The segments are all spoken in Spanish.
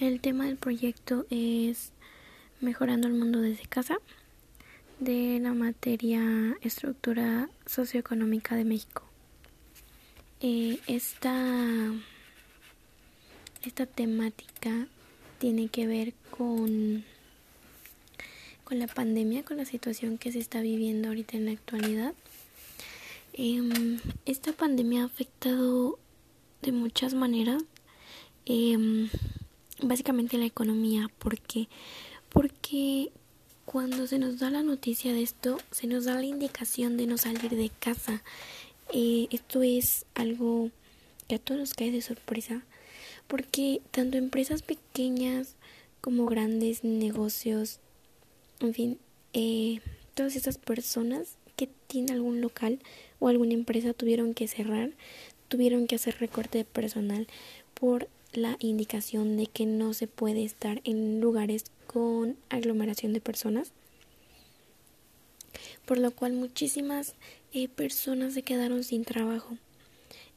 El tema del proyecto es Mejorando el mundo desde casa de la materia Estructura Socioeconómica de México. Eh, esta, esta temática tiene que ver con, con la pandemia, con la situación que se está viviendo ahorita en la actualidad. Em, esta pandemia ha afectado de muchas maneras, eh, básicamente la economía, porque porque cuando se nos da la noticia de esto, se nos da la indicación de no salir de casa. Eh, esto es algo que a todos nos cae de sorpresa, porque tanto empresas pequeñas como grandes negocios, en fin, eh, todas esas personas que tienen algún local o alguna empresa tuvieron que cerrar, tuvieron que hacer recorte de personal por la indicación de que no se puede estar en lugares con aglomeración de personas, por lo cual muchísimas eh, personas se quedaron sin trabajo.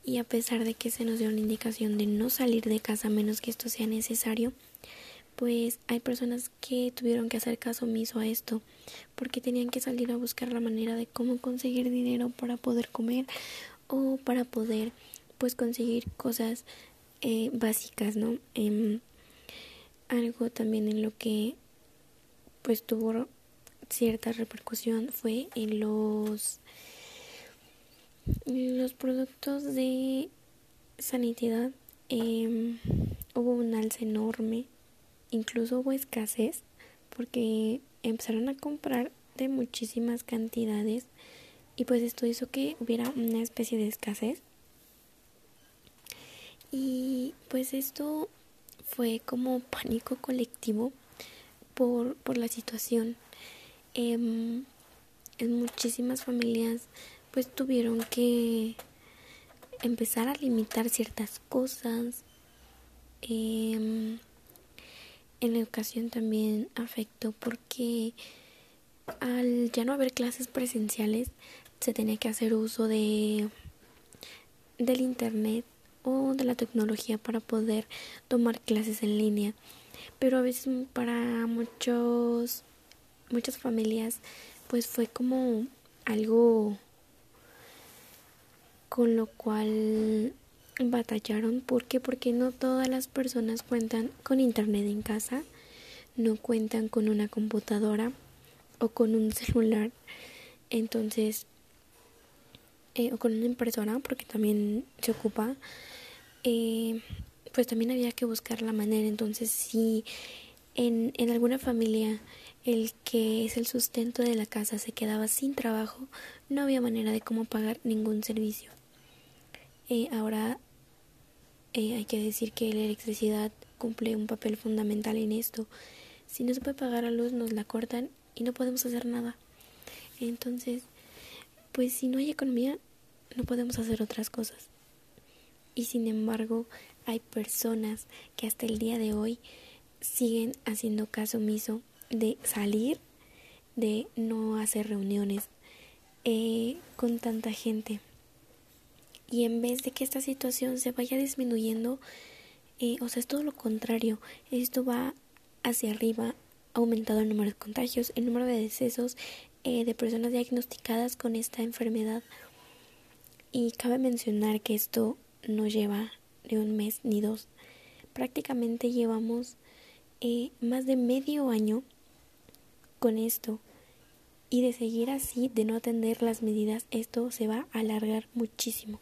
Y a pesar de que se nos dio la indicación de no salir de casa menos que esto sea necesario, pues hay personas que tuvieron que hacer caso omiso a esto, porque tenían que salir a buscar la manera de cómo conseguir dinero para poder comer o para poder pues conseguir cosas eh, básicas, ¿no? Em, algo también en lo que pues tuvo cierta repercusión fue en los los productos de sanidad em, hubo un alza enorme incluso hubo escasez porque empezaron a comprar de muchísimas cantidades y pues esto hizo que hubiera una especie de escasez y pues esto fue como pánico colectivo por, por la situación. Em, en muchísimas familias pues tuvieron que empezar a limitar ciertas cosas. Em, en la educación también afectó porque al ya no haber clases presenciales se tenía que hacer uso de del internet o de la tecnología para poder tomar clases en línea. Pero a veces para muchos muchas familias pues fue como algo con lo cual batallaron. ¿Por qué? Porque no todas las personas cuentan con internet en casa, no cuentan con una computadora o con un celular. Entonces, eh, o con una impresora, porque también se ocupa eh, pues también había que buscar la manera. Entonces, si en, en alguna familia el que es el sustento de la casa se quedaba sin trabajo, no había manera de cómo pagar ningún servicio. Eh, ahora eh, hay que decir que la electricidad cumple un papel fundamental en esto. Si no se puede pagar la luz, nos la cortan y no podemos hacer nada. Entonces, pues si no hay economía, no podemos hacer otras cosas. Y sin embargo, hay personas que hasta el día de hoy siguen haciendo caso omiso de salir, de no hacer reuniones eh, con tanta gente. Y en vez de que esta situación se vaya disminuyendo, eh, o sea, es todo lo contrario. Esto va hacia arriba, ha aumentado el número de contagios, el número de decesos eh, de personas diagnosticadas con esta enfermedad. Y cabe mencionar que esto no lleva ni un mes ni dos. Prácticamente llevamos eh, más de medio año con esto. Y de seguir así, de no atender las medidas, esto se va a alargar muchísimo.